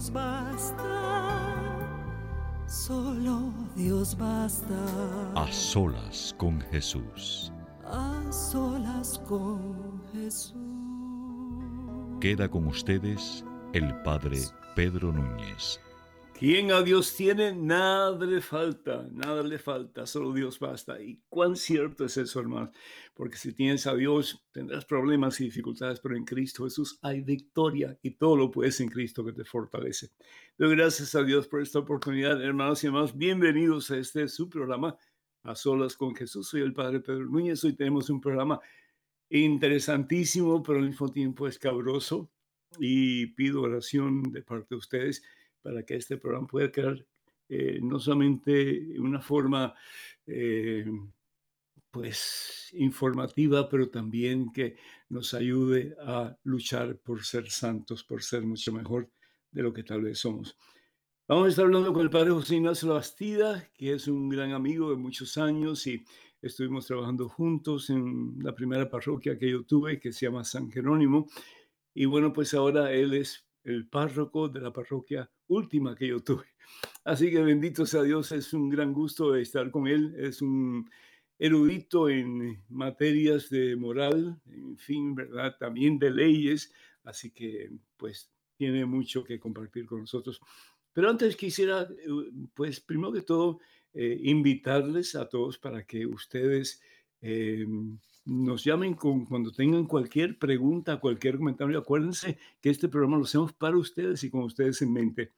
Dios basta, solo Dios basta. A solas con Jesús. A solas con Jesús. Queda con ustedes el Padre Pedro Núñez. Quien a Dios tiene, nada le falta, nada le falta, solo Dios basta. Y cuán cierto es eso, hermano, porque si tienes a Dios, tendrás problemas y dificultades, pero en Cristo Jesús hay victoria y todo lo puedes en Cristo que te fortalece. Doy gracias a Dios por esta oportunidad, hermanos y hermanos. Bienvenidos a este su programa, A Solas con Jesús. Soy el Padre Pedro Núñez. Hoy tenemos un programa interesantísimo, pero al mismo tiempo escabroso. Y pido oración de parte de ustedes para que este programa pueda quedar eh, no solamente una forma eh, pues informativa, pero también que nos ayude a luchar por ser santos, por ser mucho mejor de lo que tal vez somos. Vamos a estar hablando con el padre José Ignacio Bastida, que es un gran amigo de muchos años y estuvimos trabajando juntos en la primera parroquia que yo tuve, que se llama San Jerónimo. Y bueno, pues ahora él es el párroco de la parroquia última que yo tuve. Así que bendito sea Dios, es un gran gusto estar con él, es un erudito en materias de moral, en fin, ¿verdad? También de leyes, así que pues tiene mucho que compartir con nosotros. Pero antes quisiera, pues primero que todo, eh, invitarles a todos para que ustedes eh, nos llamen con, cuando tengan cualquier pregunta, cualquier comentario. Acuérdense que este programa lo hacemos para ustedes y con ustedes en mente.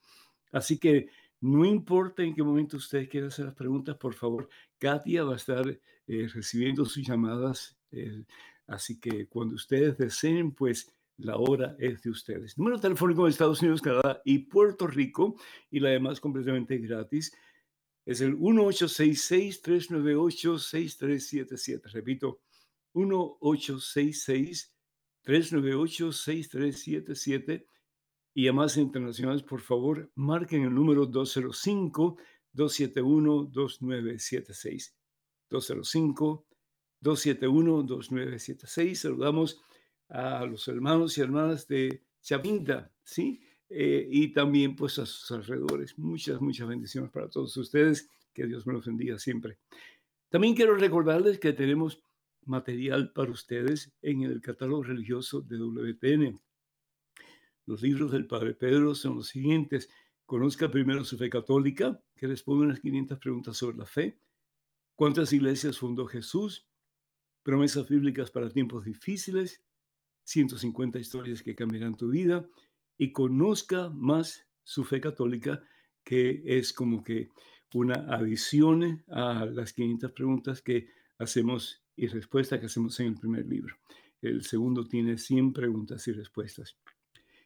Así que no importa en qué momento ustedes quieran hacer las preguntas, por favor, Katia va a estar eh, recibiendo sus llamadas. Eh, así que cuando ustedes deseen, pues la hora es de ustedes. Número telefónico de Estados Unidos, Canadá y Puerto Rico, y la demás completamente gratis, es el 1866-398-6377. Repito, 1-866-398-6377 y llamadas internacionales, por favor, marquen el número 205-271-2976. 205-271-2976. Saludamos a los hermanos y hermanas de Chavinda, ¿sí? Eh, y también pues a sus alrededores. Muchas, muchas bendiciones para todos ustedes. Que Dios me los bendiga siempre. También quiero recordarles que tenemos material para ustedes en el catálogo religioso de WTN. Los libros del Padre Pedro son los siguientes. Conozca primero su fe católica, que responde unas 500 preguntas sobre la fe. ¿Cuántas iglesias fundó Jesús? Promesas bíblicas para tiempos difíciles. 150 historias que cambiarán tu vida. Y conozca más su fe católica, que es como que una adición a las 500 preguntas que hacemos y respuestas que hacemos en el primer libro. El segundo tiene 100 preguntas y respuestas.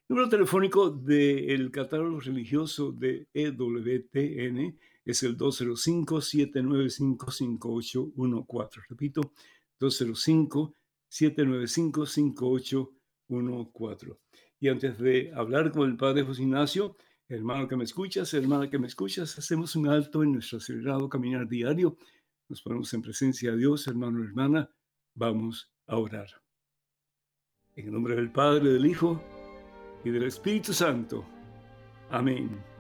Número telefónico del catálogo religioso de EWTN es el 205-795-5814. Repito, 205-795-5814. Y antes de hablar con el padre José Ignacio, hermano que me escuchas, hermana que me escuchas, hacemos un alto en nuestro acelerado caminar diario. Nos ponemos en presencia de Dios, hermano y hermana. Vamos a orar. En el nombre del Padre, del Hijo y del Espíritu Santo. Amén.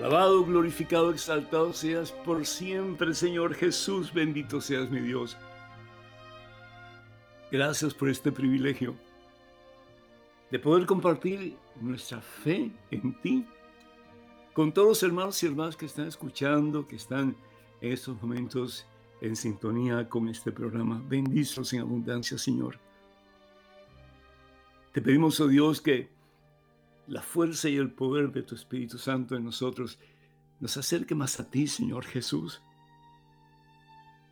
Alabado, glorificado, exaltado seas por siempre, Señor Jesús, bendito seas mi Dios. Gracias por este privilegio de poder compartir nuestra fe en ti con todos los hermanos y hermanas que están escuchando, que están en estos momentos en sintonía con este programa. Bendícelos en abundancia, Señor. Te pedimos, oh Dios, que la fuerza y el poder de tu Espíritu Santo en nosotros nos acerque más a ti, Señor Jesús.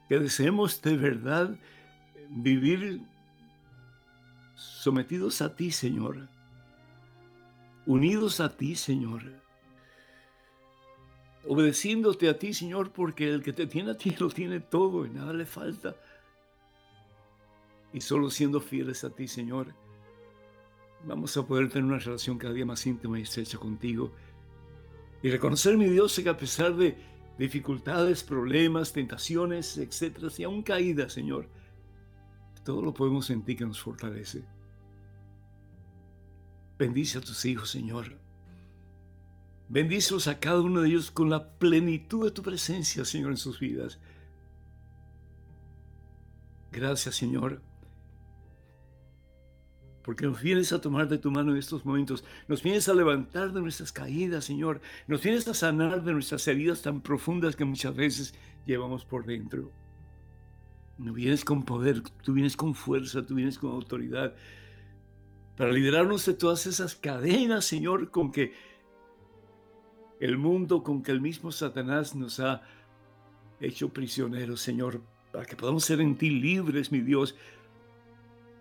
Que deseemos de verdad vivir sometidos a ti, Señor. Unidos a ti, Señor. Obedeciéndote a ti, Señor, porque el que te tiene a ti lo tiene todo y nada le falta. Y solo siendo fieles a ti, Señor vamos a poder tener una relación cada día más íntima y estrecha contigo. Y reconocer, mi Dios, que a pesar de dificultades, problemas, tentaciones, etcétera, y aún caídas, Señor, todo lo podemos sentir que nos fortalece. Bendice a tus hijos, Señor. Bendícelos a cada uno de ellos con la plenitud de tu presencia, Señor, en sus vidas. Gracias, Señor porque nos vienes a tomar de tu mano en estos momentos, nos vienes a levantar de nuestras caídas, Señor, nos vienes a sanar de nuestras heridas tan profundas que muchas veces llevamos por dentro. No vienes con poder, tú vienes con fuerza, tú vienes con autoridad para liberarnos de todas esas cadenas, Señor, con que el mundo, con que el mismo Satanás nos ha hecho prisioneros, Señor, para que podamos ser en ti libres, mi Dios,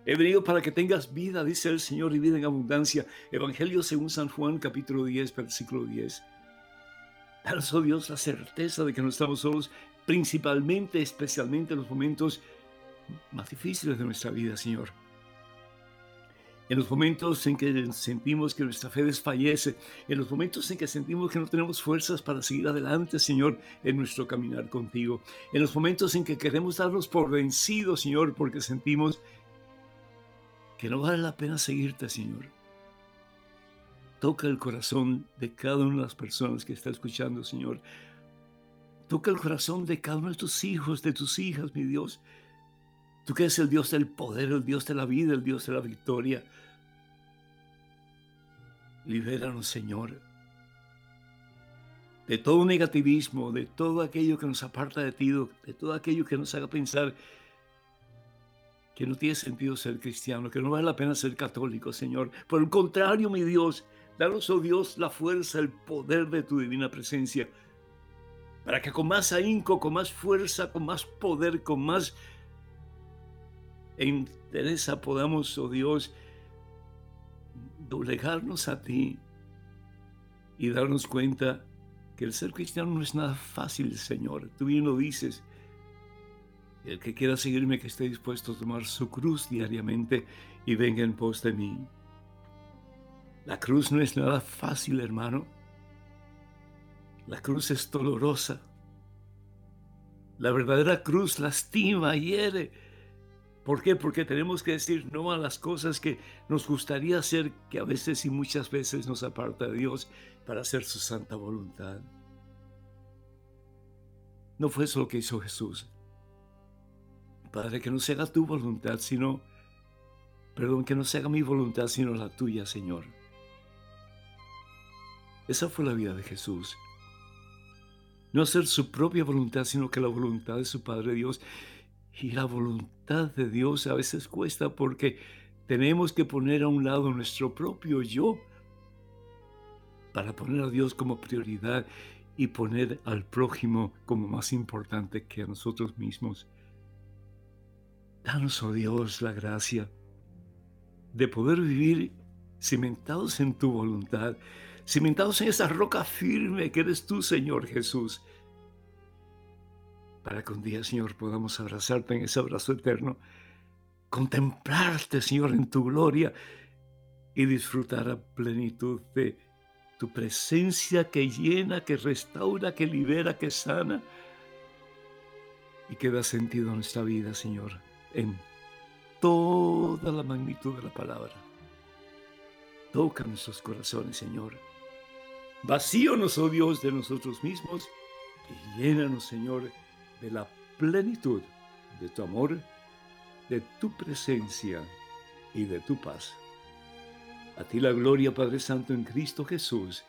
He venido para que tengas vida, dice el Señor, y vida en abundancia. Evangelio según San Juan, capítulo 10, versículo 10. Danos, oh Dios, la certeza de que no estamos solos, principalmente, especialmente en los momentos más difíciles de nuestra vida, Señor. En los momentos en que sentimos que nuestra fe desfallece, en los momentos en que sentimos que no tenemos fuerzas para seguir adelante, Señor, en nuestro caminar contigo, en los momentos en que queremos darnos por vencidos, Señor, porque sentimos que no vale la pena seguirte, Señor. Toca el corazón de cada una de las personas que está escuchando, Señor. Toca el corazón de cada uno de tus hijos, de tus hijas, mi Dios. Tú que eres el Dios del poder, el Dios de la vida, el Dios de la victoria. Libéranos, Señor, de todo negativismo, de todo aquello que nos aparta de ti, de todo aquello que nos haga pensar que no tiene sentido ser cristiano, que no vale la pena ser católico, Señor. Por el contrario, mi Dios, danos, oh Dios, la fuerza, el poder de tu divina presencia, para que con más ahínco, con más fuerza, con más poder, con más interés podamos, oh Dios, doblegarnos a ti y darnos cuenta que el ser cristiano no es nada fácil, Señor. Tú bien lo dices el que quiera seguirme, que esté dispuesto a tomar su cruz diariamente y venga en pos de mí. La cruz no es nada fácil, hermano. La cruz es dolorosa. La verdadera cruz lastima, hiere. ¿Por qué? Porque tenemos que decir no a las cosas que nos gustaría hacer, que a veces y muchas veces nos aparta de Dios para hacer su santa voluntad. No fue eso lo que hizo Jesús. Padre, que no se haga tu voluntad, sino, perdón, que no se haga mi voluntad, sino la tuya, Señor. Esa fue la vida de Jesús. No hacer su propia voluntad, sino que la voluntad de su Padre Dios. Y la voluntad de Dios a veces cuesta porque tenemos que poner a un lado nuestro propio yo para poner a Dios como prioridad y poner al prójimo como más importante que a nosotros mismos. Danos, oh Dios, la gracia de poder vivir cimentados en tu voluntad, cimentados en esa roca firme que eres tú, Señor Jesús, para que un día, Señor, podamos abrazarte en ese abrazo eterno, contemplarte, Señor, en tu gloria y disfrutar a plenitud de tu presencia que llena, que restaura, que libera, que sana y que da sentido a nuestra vida, Señor en toda la magnitud de la palabra. Toca nuestros corazones, Señor. Vacíonos, oh Dios, de nosotros mismos y llénanos, Señor, de la plenitud de tu amor, de tu presencia y de tu paz. A ti la gloria, Padre Santo, en Cristo Jesús,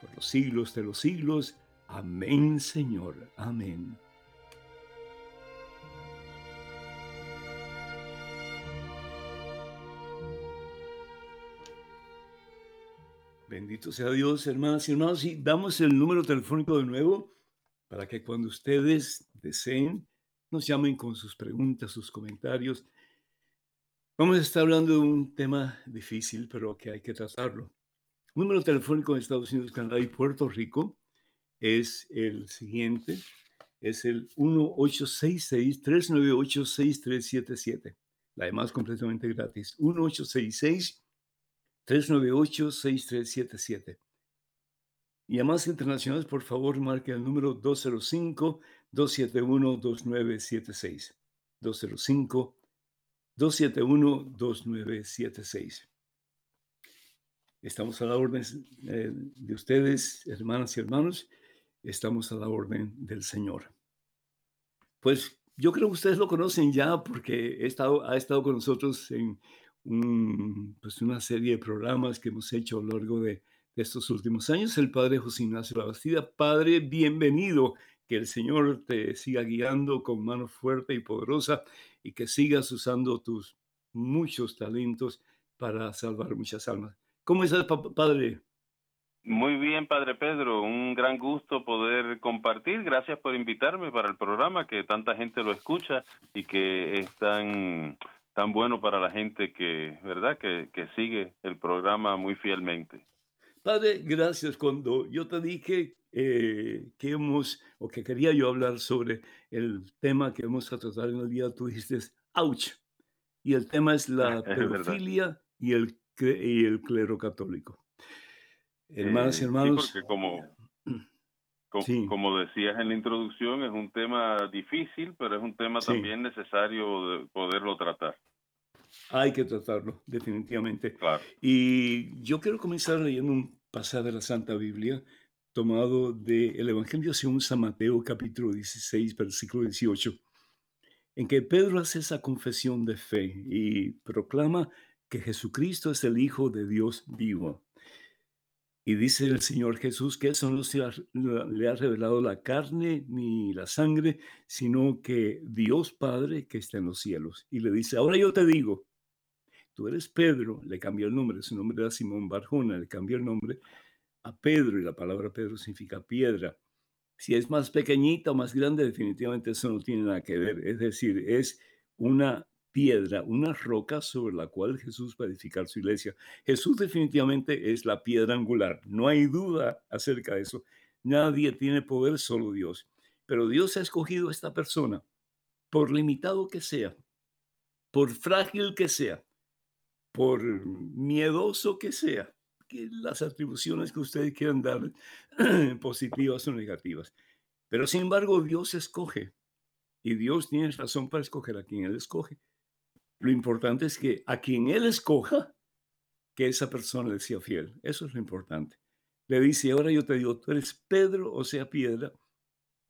por los siglos de los siglos. Amén, Señor. Amén. Bendito sea Dios, hermanas y hermanos. Y damos el número telefónico de nuevo para que cuando ustedes deseen nos llamen con sus preguntas, sus comentarios. Vamos a estar hablando de un tema difícil, pero que hay que tratarlo. número telefónico de Estados Unidos, Canadá y Puerto Rico es el siguiente. Es el 1866-398-6377. La demás completamente gratis. 1866 398-6377. Y además internacionales, por favor, marque el número 205-271-2976. 205-271-2976. Estamos a la orden eh, de ustedes, hermanas y hermanos. Estamos a la orden del Señor. Pues yo creo que ustedes lo conocen ya porque he estado, ha estado con nosotros en pues una serie de programas que hemos hecho a lo largo de, estos últimos años. El Padre José Ignacio Labastida. Padre, bienvenido. Que el Señor te siga guiando con mano fuerte y poderosa y que sigas usando tus muchos talentos para salvar muchas almas. ¿Cómo estás, Padre? Muy bien, Padre Pedro. Un gran gusto poder compartir. Gracias por invitarme para el programa, que tanta gente lo escucha y que están bueno para la gente que, ¿verdad? Que, que sigue el programa muy fielmente. Padre, gracias. Cuando yo te dije eh, que hemos, o que quería yo hablar sobre el tema que vamos a tratar en el día, tú dijiste, ouch. Y el tema es la pedofilia y el, y el clero católico. Hermanas y eh, hermanos. Sí, porque como, como, decías en la introducción, es un tema difícil, pero es un tema también necesario de poderlo tratar. Hay que tratarlo, definitivamente. Y yo quiero comenzar leyendo un pasaje de la Santa Biblia tomado del Evangelio según San Mateo, capítulo 16, versículo 18, en que Pedro hace esa confesión de fe y proclama que Jesucristo es el Hijo de Dios vivo. Y dice el Señor Jesús que eso no le ha revelado la carne ni la sangre, sino que Dios Padre que está en los cielos. Y le dice, ahora yo te digo, tú eres Pedro, le cambió el nombre, su nombre era Simón Barjona, le cambió el nombre a Pedro y la palabra Pedro significa piedra. Si es más pequeñita o más grande, definitivamente eso no tiene nada que ver. Es decir, es una piedra, una roca sobre la cual Jesús va a edificar su iglesia. Jesús definitivamente es la piedra angular, no hay duda acerca de eso. Nadie tiene poder, solo Dios. Pero Dios ha escogido a esta persona, por limitado que sea, por frágil que sea, por miedoso que sea, que las atribuciones que ustedes quieran dar, positivas o negativas. Pero sin embargo, Dios escoge y Dios tiene razón para escoger a quien Él escoge. Lo importante es que a quien Él escoja, que esa persona le sea fiel. Eso es lo importante. Le dice, ahora yo te digo, tú eres Pedro, o sea, piedra,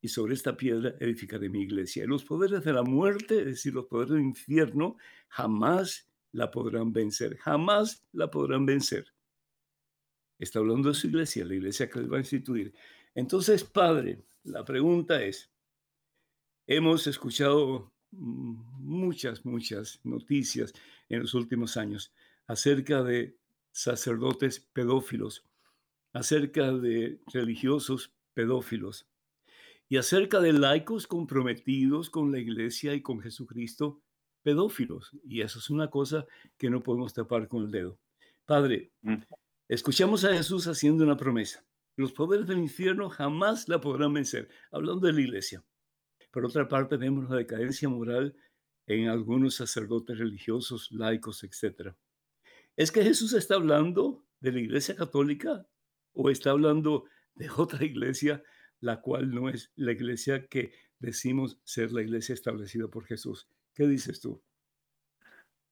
y sobre esta piedra edificaré mi iglesia. Y los poderes de la muerte, es decir, los poderes del infierno, jamás la podrán vencer, jamás la podrán vencer. Está hablando de su iglesia, la iglesia que él va a instituir. Entonces, Padre, la pregunta es, hemos escuchado muchas, muchas noticias en los últimos años acerca de sacerdotes pedófilos, acerca de religiosos pedófilos y acerca de laicos comprometidos con la iglesia y con Jesucristo pedófilos. Y eso es una cosa que no podemos tapar con el dedo. Padre, mm. escuchamos a Jesús haciendo una promesa. Los poderes del infierno jamás la podrán vencer, hablando de la iglesia. Por otra parte, vemos la decadencia moral en algunos sacerdotes religiosos, laicos, etc. ¿Es que Jesús está hablando de la iglesia católica o está hablando de otra iglesia, la cual no es la iglesia que decimos ser la iglesia establecida por Jesús? ¿Qué dices tú?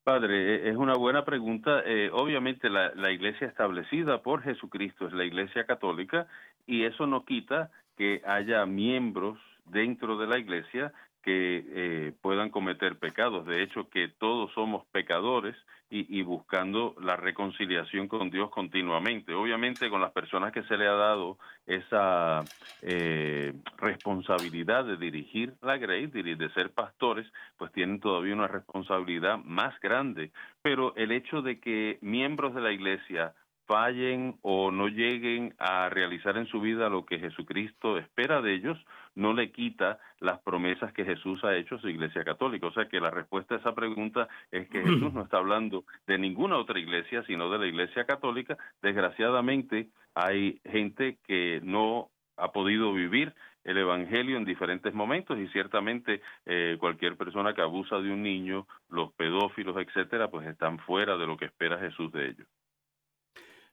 Padre, e, es una buena pregunta. Eh, obviamente la, la, iglesia establecida por Jesucristo es la iglesia católica y eso no quita que haya miembros dentro de la iglesia que eh, puedan cometer pecados. De hecho, que todos somos pecadores y, buscando la reconciliación con Dios continuamente. Obviamente, con las personas que se le ha dado esa eh, responsabilidad de dirigir la Grey, de ser pastores, pues tienen todavía una responsabilidad más grande. Pero el hecho de que miembros de la iglesia fallen o no lleguen a realizar en su vida lo que Jesucristo espera de ellos, no le quita las promesas que Jesús ha hecho a su iglesia católica. O sea que la respuesta a esa pregunta es que Jesús no está hablando de ninguna otra iglesia, sino de la iglesia católica. Desgraciadamente hay gente que no ha podido vivir el Evangelio en diferentes momentos y ciertamente eh, cualquier persona que abusa de un niño, los pedófilos, etcétera, pues están fuera de lo que espera Jesús de ellos.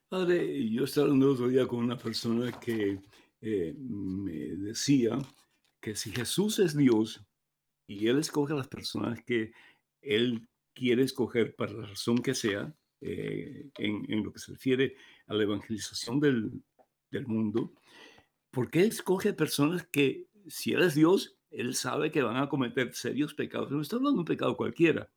Padre, yo estaba hablando otro día con una persona que eh, me decía que si Jesús es Dios y Él escoge a las personas que Él quiere escoger para la razón que sea, eh, en, lo que se refiere a la evangelización del, del mundo, ¿por qué escoge personas que, si Él es Dios, Él sabe que van a cometer serios pecados? No está hablando de un pecado cualquiera.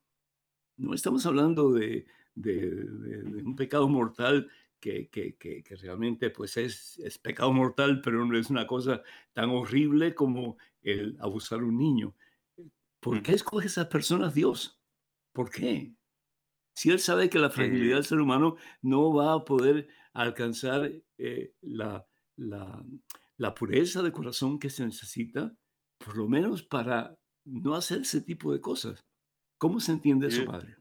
No estamos hablando de, de un pecado mortal que, que, que, realmente pues es, es, pecado mortal, pero no es una cosa tan horrible como el abusar a un niño. ¿Por qué escoge a esas personas Dios? ¿Por qué? Si Él sabe que la fragilidad del ser humano no va a poder alcanzar eh, la, la, la pureza de corazón que se necesita, por lo menos para no hacer ese tipo de cosas. ¿Cómo se entiende eso, Padre?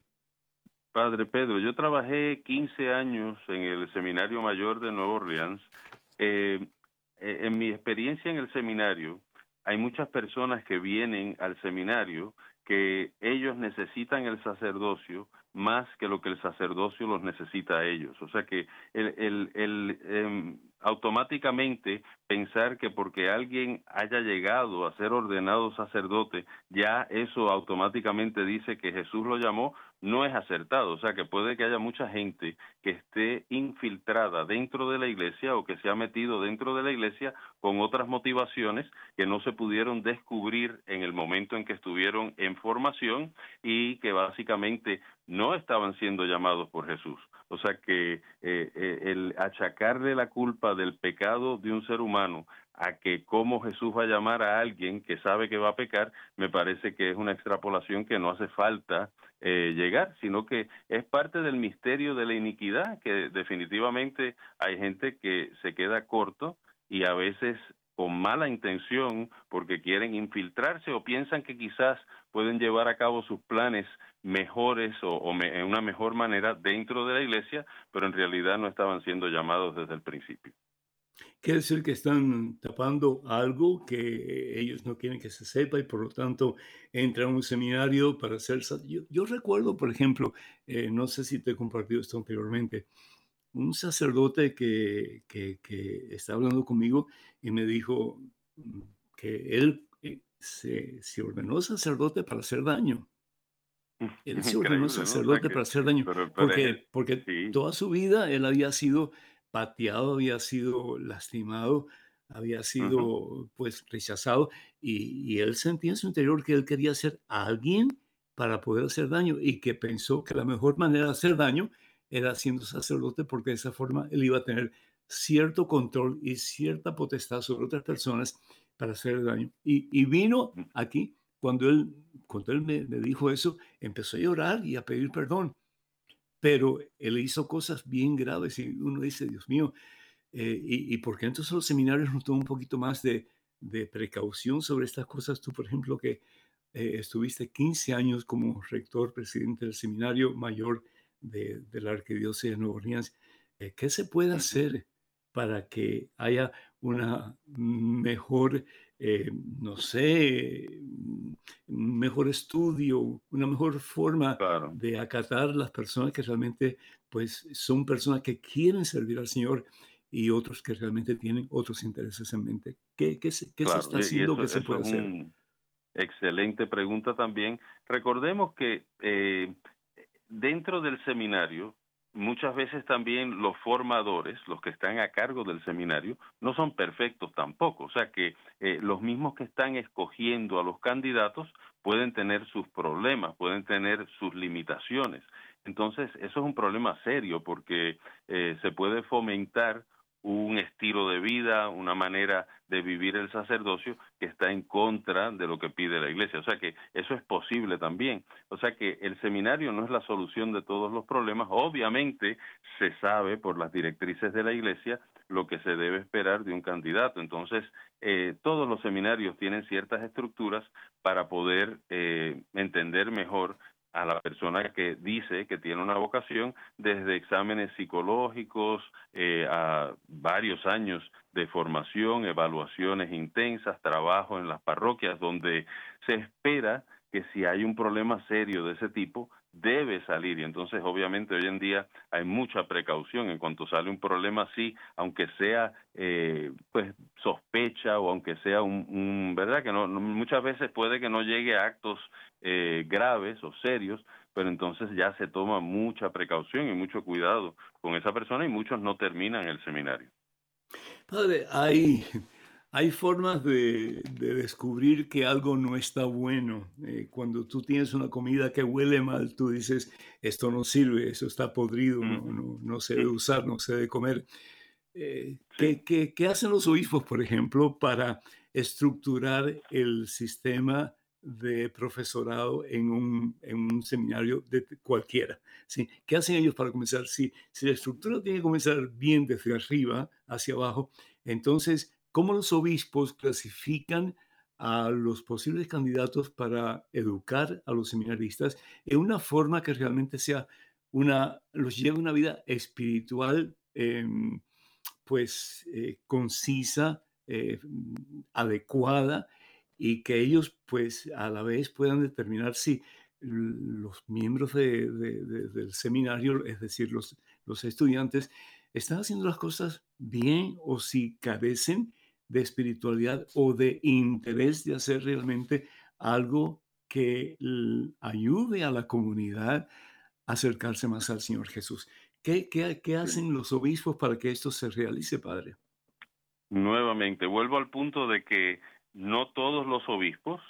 Padre Pedro, yo trabajé 15 años en el Seminario Mayor de Nueva Orleans. Eh, eh, en mi experiencia en el seminario, hay muchas personas que vienen al seminario que ellos necesitan el sacerdocio más que lo que el sacerdocio los necesita a ellos. O sea que el, el, el em, automáticamente pensar que porque alguien haya llegado a ser ordenado sacerdote, ya eso automáticamente dice que Jesús lo llamó, no es acertado. O sea que puede que haya mucha gente que esté infiltrada dentro de la iglesia o que se ha metido dentro de la iglesia con otras motivaciones que no se pudieron descubrir en el momento en que estuvieron en formación y que básicamente no estaban siendo llamados por Jesús. O sea que eh, eh, el achacarle la culpa del pecado de un ser humano a que cómo Jesús va a llamar a alguien que sabe que va a pecar, me parece que es una extrapolación que no hace falta eh, llegar, sino que es parte del misterio de la iniquidad, que definitivamente hay gente que se queda corto y a veces con mala intención porque quieren infiltrarse o piensan que quizás pueden llevar a cabo sus planes mejores o, en una mejor manera dentro de la iglesia, pero en realidad no estaban siendo llamados desde el principio. Quiere decir que están tapando algo que ellos no quieren que se sepa y por lo tanto entran a un seminario para hacer... Yo, yo recuerdo, por ejemplo, eh, no sé si te he compartido esto anteriormente, un sacerdote que, que, que está hablando conmigo y me dijo que él eh, se, se ordenó sacerdote para hacer daño. Él se ordenó sacerdote para hacer daño, porque, porque toda su vida él había sido pateado, había sido lastimado, había sido pues rechazado y, él sentía en su interior que él quería ser alguien para poder hacer daño y que pensó que la mejor manera de hacer daño era siendo sacerdote porque de esa forma él iba a tener cierto control y cierta potestad sobre otras personas para hacer daño. Y, y vino aquí cuando él, cuando él me, dijo eso, empezó a llorar y a pedir perdón. Pero él hizo cosas bien graves y uno dice, Dios mío, eh, y, y, por qué entonces los seminarios no toman un poquito más de, de, precaución sobre estas cosas? Tú, por ejemplo, que eh, estuviste 15 años como rector, presidente del seminario mayor de, de la Arquidiócesis de Nueva Orleans, eh, ¿qué se puede hacer para que haya una mejor eh, no sé, mejor estudio, una mejor forma de acatar las personas que realmente pues son personas que quieren servir al Señor y otros que realmente tienen otros intereses en mente. ¿Qué, qué, se, qué se está haciendo que se puede hacer? Excelente pregunta también. Recordemos que eh, dentro del seminario, muchas veces también los formadores, los que están a cargo del seminario, no son perfectos tampoco. O sea que eh, los mismos que están escogiendo a los candidatos pueden tener sus problemas, pueden tener sus limitaciones. Entonces, eso es un problema serio porque eh, se puede fomentar un estilo de vida, una manera de vivir el sacerdocio que está en contra de lo que pide la iglesia. O sea que eso es posible también. O sea que el seminario no es la solución de todos los problemas. Obviamente se sabe por las directrices de la iglesia lo que se debe esperar de un candidato. Entonces, eh, todos los seminarios tienen ciertas estructuras para poder eh, entender mejor a la persona que dice que tiene una vocación desde exámenes psicológicos eh, a varios años de formación, evaluaciones intensas, trabajo en las parroquias, donde se espera que si hay un problema serio de ese tipo, debe salir. Y entonces obviamente hoy en día hay mucha precaución en cuanto sale un problema así aunque sea eh, pues sospecha o aunque sea un, verdad que no, muchas veces puede que no llegue a actos eh, graves o serios pero entonces ya se toma mucha precaución y mucho cuidado con esa persona y muchos no terminan el seminario. Padre hay hay formas de, descubrir que algo no está bueno. Eh, cuando tú tienes una comida que huele mal, tú dices, esto no sirve, eso está podrido, no, se debe usar, no se debe comer. Eh, ¿qué, hacen los obispos, por ejemplo, para estructurar el sistema de profesorado en un, seminario de cualquiera? ¿sí? ¿Qué hacen ellos para comenzar? Si, si la estructura tiene que comenzar bien desde arriba hacia abajo, entonces cómo los obispos clasifican a los posibles candidatos para educar a los seminaristas en una forma que realmente sea una, los lleve a una vida espiritual, em, pues eh, concisa, eh, adecuada y que ellos pues a la vez puedan determinar si los miembros del seminario, es decir, los, los estudiantes, están haciendo las cosas bien o si carecen de espiritualidad o de interés de hacer realmente algo que ayude a la comunidad a acercarse más al Señor Jesús. ¿Qué, qué, hacen los obispos para que esto se realice, Padre? Nuevamente, vuelvo al punto de que no todos los obispos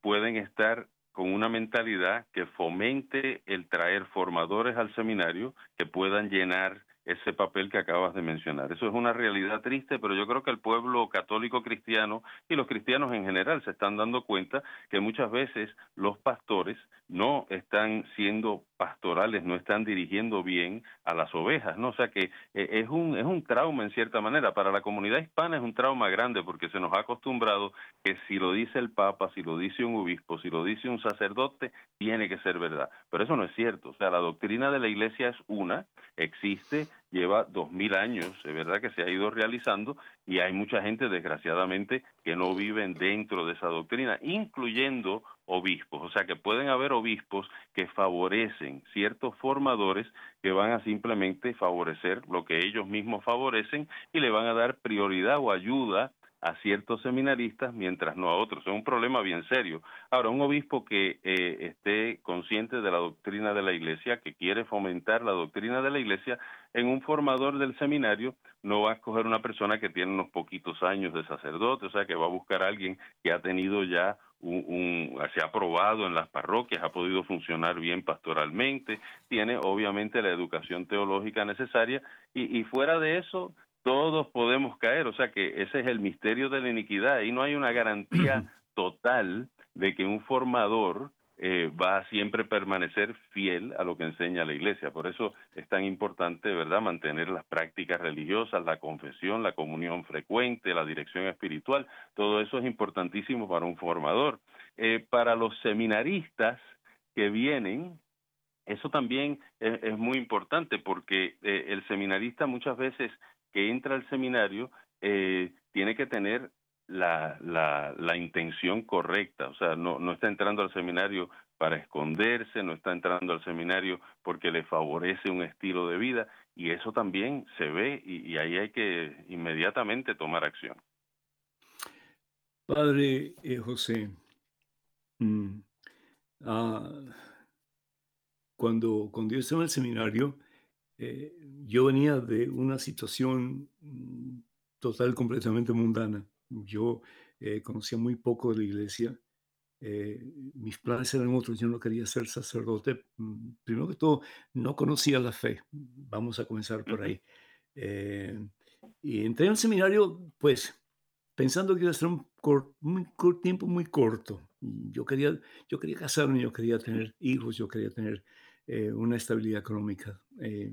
pueden estar con una mentalidad que fomente el traer formadores al seminario que puedan llenar ese papel que acabas de mencionar. Eso es una realidad triste, pero yo creo que el pueblo católico cristiano y los cristianos en general se están dando cuenta que muchas veces los pastores no están siendo pastorales, no están dirigiendo bien a las ovejas, ¿no? O sea que eh, es un es un trauma en cierta manera para la comunidad hispana es un trauma grande porque se nos ha acostumbrado que si lo dice el papa, si lo dice un obispo, si lo dice un sacerdote, tiene que ser verdad. Pero eso no es cierto, o sea, la doctrina de la iglesia es una, existe lleva dos mil años, es verdad que se ha ido realizando y hay mucha gente, desgraciadamente, que no viven dentro de esa doctrina, incluyendo obispos. O sea que pueden haber obispos que favorecen ciertos formadores que van a simplemente favorecer lo que ellos mismos favorecen y le van a dar prioridad o ayuda a ciertos seminaristas mientras no a otros. Es un problema bien serio. Ahora, un obispo que eh, esté consciente de la doctrina de la iglesia, que quiere fomentar la doctrina de la iglesia, en un formador del seminario no va a escoger una persona que tiene unos poquitos años de sacerdote, o sea, que va a buscar a alguien que ha tenido ya un, se ha aprobado en las parroquias, ha podido funcionar bien pastoralmente, tiene obviamente la educación teológica necesaria y, y fuera de eso todos podemos caer, o sea que ese es el misterio de la iniquidad y no hay una garantía total de que un formador eh, va a siempre permanecer fiel a lo que enseña la iglesia. Por eso es tan importante, ¿verdad?, mantener las prácticas religiosas, la confesión, la comunión frecuente, la dirección espiritual. Todo eso es importantísimo para un formador. Eh, para los seminaristas que vienen, eso también es, muy importante porque eh, el seminarista muchas veces que entra al seminario eh, tiene que tener la, la, la, intención correcta, o sea, no, no está entrando al seminario para esconderse, no está entrando al seminario porque le favorece un estilo de vida y eso también se ve y, ahí hay que inmediatamente tomar acción. Padre eh, José, mm, ah, cuando, cuando yo estaba en el seminario, eh, yo venía de una situación mm, total, completamente mundana. Yo eh, conocía muy poco de la iglesia. Eh, mis planes eran otros. Yo no quería ser sacerdote. Mm, primero que todo, no conocía la fe. Vamos a comenzar por ahí. y entré al seminario, pues, pensando que iba a ser un, un tiempo muy corto. Yo quería, yo quería casarme, yo quería tener hijos, yo quería tener eh, una estabilidad económica. Eh,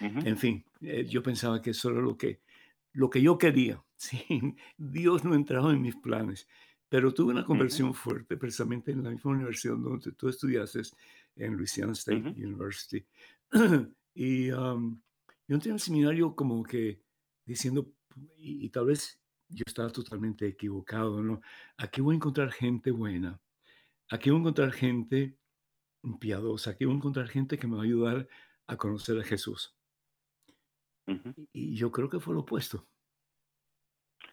en fin, eh, yo pensaba que eso era lo que, lo que yo quería. ¿sí? Dios no entraba en mis planes, pero tuve una conversión fuerte precisamente en la misma universidad donde tú estudiaste, en Louisiana State University. y um, yo entré al seminario como que diciendo, y, tal vez yo estaba totalmente equivocado, ¿no? Aquí voy a encontrar gente buena, aquí voy a encontrar gente piadosa. Aquí voy a encontrar gente que me va a ayudar a conocer a Jesús. Y yo creo que fue lo opuesto.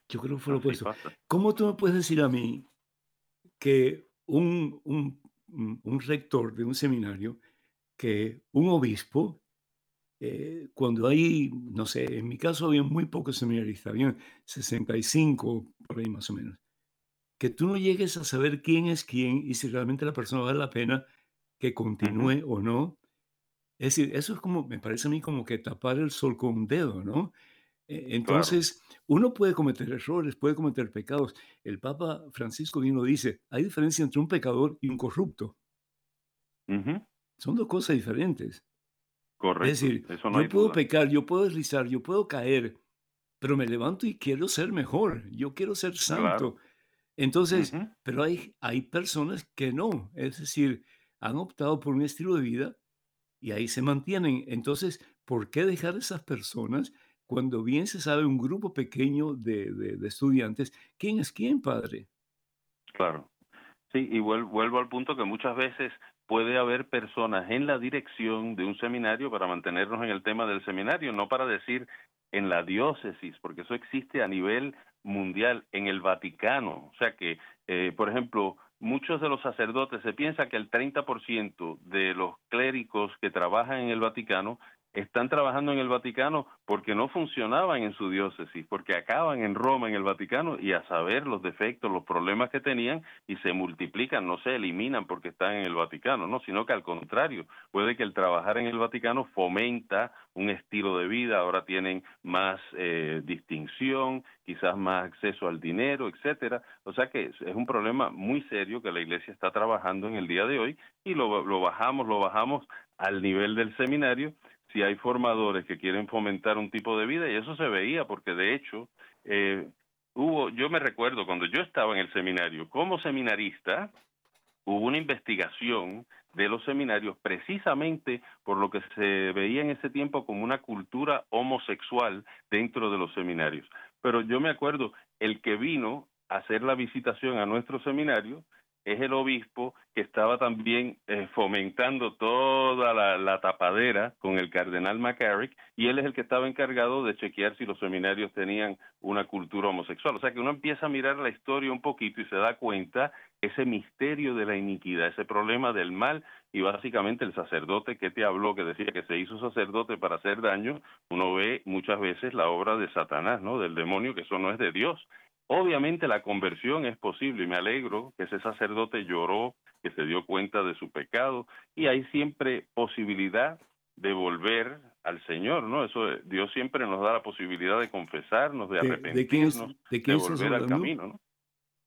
Yo creo que fue lo opuesto. ¿Cómo tú me puedes decir a mí que un, un, un rector de un seminario, que un obispo, eh, cuando hay, no sé, en mi caso había muy pocos seminaristas, había 65 por ahí más o menos, que tú no llegues a saber quién es quién y si realmente la persona vale la pena que continúe o no. Es decir, eso es como, me parece a mí como que tapar el sol con un dedo, ¿no? E, entonces, uno puede cometer errores, puede cometer pecados. El Papa Francisco bien lo dice, hay diferencia entre un pecador y un corrupto. Son dos cosas diferentes. Correcto. Es decir, yo puedo pecar, yo puedo deslizar, yo puedo caer, pero me levanto y quiero ser mejor, yo quiero ser santo. Entonces, pero hay, hay personas que no. Es decir, han optado por un estilo de vida y ahí se mantienen. Entonces, ¿por qué dejar esas personas cuando bien se sabe un grupo pequeño de, estudiantes quién es quién, padre? Claro. Sí, y vuelvo, al punto que muchas veces puede haber personas en la dirección de un seminario para mantenernos en el tema del seminario, no para decir en la diócesis, porque eso existe a nivel mundial, en el Vaticano. O sea que, eh, por ejemplo, muchos de los sacerdotes, se piensa que el 30% de los clérigos que trabajan en el Vaticano están trabajando en el Vaticano porque no funcionaban en su diócesis, porque acaban en Roma, en el Vaticano, y a saber los defectos, los problemas que tenían, y se multiplican, no se eliminan porque están en el Vaticano, no, sino que al contrario, puede que el trabajar en el Vaticano fomenta un estilo de vida, ahora tienen más eh, distinción, quizás más acceso al dinero, etcétera. O sea que es, un problema muy serio que la Iglesia está trabajando en el día de hoy y lo, lo bajamos, lo bajamos al nivel del seminario si hay formadores que quieren fomentar un tipo de vida y eso se veía porque de hecho eh, hubo, yo me recuerdo cuando yo estaba en el seminario como seminarista, hubo una investigación de los seminarios precisamente por lo que se veía en ese tiempo como una cultura homosexual dentro de los seminarios. Pero yo me acuerdo, el que vino a hacer la visitación a nuestro seminario es el obispo que estaba también eh, fomentando toda la, tapadera con el cardenal McCarrick y él es el que estaba encargado de chequear si los seminarios tenían una cultura homosexual. O sea que uno empieza a mirar la historia un poquito y se da cuenta ese misterio de la iniquidad, ese problema del mal y básicamente el sacerdote que te habló, que decía que se hizo sacerdote para hacer daño, uno ve muchas veces la obra de Satanás, ¿no? Del demonio, que eso no es de Dios. Obviamente la conversión es posible y me alegro que ese sacerdote lloró, que se dio cuenta de su pecado y hay siempre posibilidad de volver al Señor, ¿no? Eso Dios siempre nos da la posibilidad de confesarnos, de, arrepentirnos, de, volver al camino, ¿no?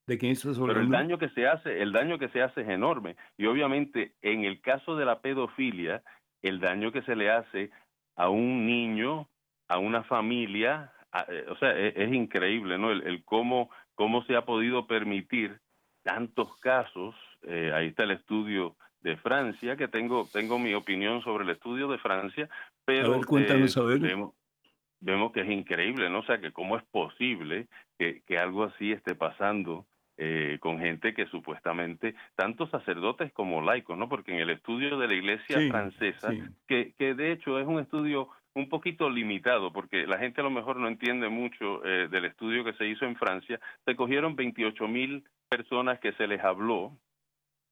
¿De quién Pero el daño que se hace, el daño que se hace es enorme y obviamente en el caso de la pedofilia, el daño que se le hace a un niño, a una familia, eh, o sea, e, es, increíble, ¿no? El, cómo, cómo se ha podido permitir tantos casos. Eh, ahí está el estudio de Francia, que tengo, tengo mi opinión sobre el estudio de Francia, pero eh, Vemos, vemos, que es increíble, ¿no? O sea, que cómo es posible que, que algo así esté pasando con gente que supuestamente, tanto sacerdotes como laicos, ¿no? Porque en el estudio de la iglesia francesa, Que, que de hecho es un estudio un poquito limitado, porque la gente a lo mejor no entiende mucho eh, del estudio que se hizo en Francia. Se cogieron 28 mil personas que se les habló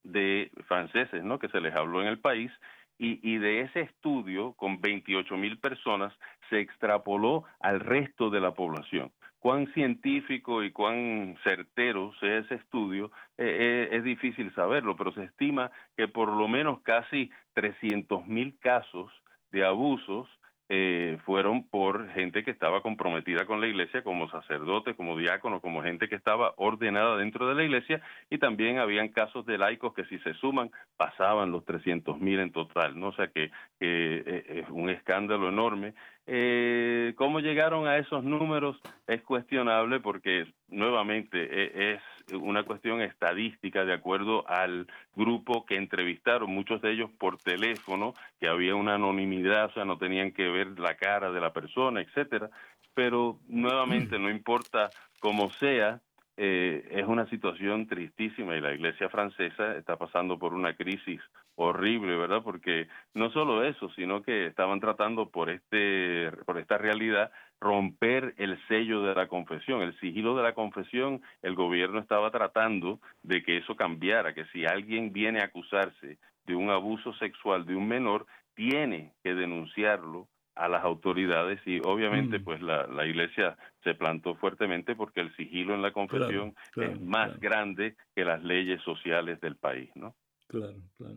de franceses, ¿no? Que se les habló en el país Y, de ese estudio, con 28 mil personas, se extrapoló al resto de la población. Cuán científico y cuán certero sea ese estudio eh, eh, es difícil saberlo, pero se estima que por lo menos casi 300 mil casos de abusos eh, fueron por gente que estaba comprometida con la iglesia, como sacerdotes, como diáconos, como gente que estaba ordenada dentro de la iglesia, y también habían casos de laicos que si se suman pasaban los 300 mil en total, ¿no? O sea que, que es un escándalo enorme eh, ¿Cómo llegaron a esos números? Es cuestionable porque nuevamente e, es una cuestión estadística de acuerdo al grupo que entrevistaron, muchos de ellos por teléfono, que había una anonimidad, o sea, no tenían que ver la cara de la persona, etcétera. Pero nuevamente, no importa cómo sea, eh, es una situación tristísima y la iglesia francesa está pasando por una crisis horrible, ¿verdad? Porque no solo eso, sino que estaban tratando por este por esta realidad romper el sello de la confesión, el sigilo de la confesión, el gobierno estaba tratando de que eso cambiara, que si alguien viene a acusarse de un abuso sexual de un menor, tiene que denunciarlo a las autoridades y obviamente mm. pues la, la, iglesia se plantó fuertemente porque el sigilo en la confesión es más grande que las leyes sociales del país, ¿no? Claro, claro.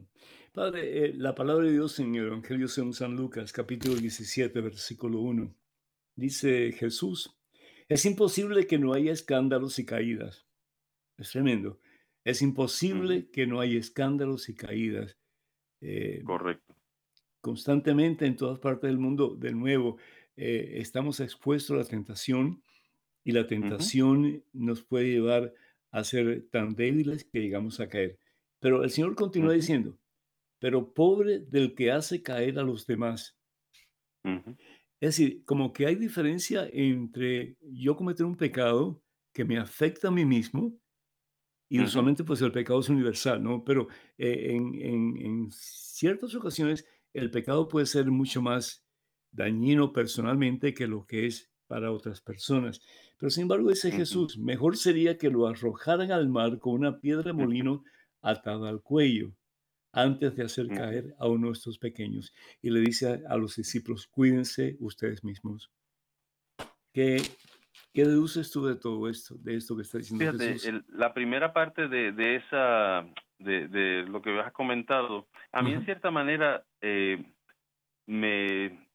Padre, eh, la palabra de Dios en el Evangelio según San Lucas, capítulo 17, versículo 1, dice Jesús, es imposible que no haya escándalos y caídas. Es tremendo. Es imposible que no haya escándalos y caídas. Eh, Correcto constantemente en todas partes del mundo, de nuevo, eh, estamos expuestos a la tentación y la tentación nos puede llevar a ser tan débiles que llegamos a caer. Pero el Señor continúa diciendo, pero pobre del que hace caer a los demás. Es decir, como que hay diferencia entre yo cometer un pecado que me afecta a mí mismo, y usualmente pues el pecado es universal, ¿no? Pero eh, en, en ciertas ocasiones el pecado puede ser mucho más dañino personalmente que lo que es para otras personas. Pero sin embargo, dice Jesús, mejor sería que lo arrojaran al mar con una piedra de molino atada al cuello antes de hacer caer a uno de estos pequeños. Y le dice a, los discípulos, cuídense ustedes mismos. ¿Qué, ¿Qué deduces tú de todo esto, de esto que está diciendo Jesús? la primera parte de, de esa de, lo que has comentado, a mí en cierta manera eh, me